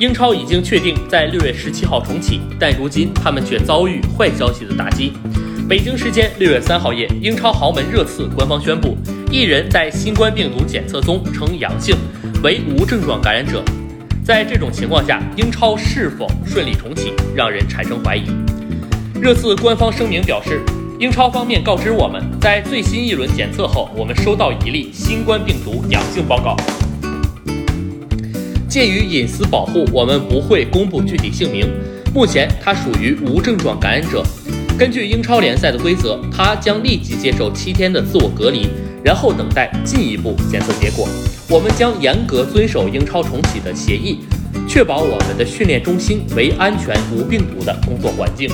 英超已经确定在六月十七号重启，但如今他们却遭遇坏消息的打击。北京时间六月三号夜，英超豪门热刺官方宣布，一人在新冠病毒检测中呈阳性，为无症状感染者。在这种情况下，英超是否顺利重启，让人产生怀疑。热刺官方声明表示，英超方面告知我们，在最新一轮检测后，我们收到一例新冠病毒阳性报告。鉴于隐私保护，我们不会公布具体姓名。目前他属于无症状感染者。根据英超联赛的规则，他将立即接受七天的自我隔离，然后等待进一步检测结果。我们将严格遵守英超重启的协议，确保我们的训练中心为安全无病毒的工作环境。